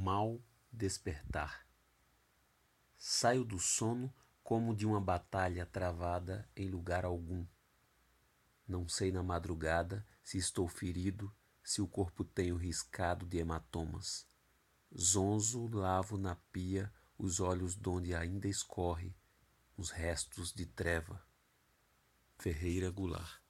mal despertar. Saio do sono como de uma batalha travada em lugar algum. Não sei na madrugada se estou ferido, se o corpo tenho riscado de hematomas. Zonzo lavo na pia os olhos donde ainda escorre os restos de treva. Ferreira Goulart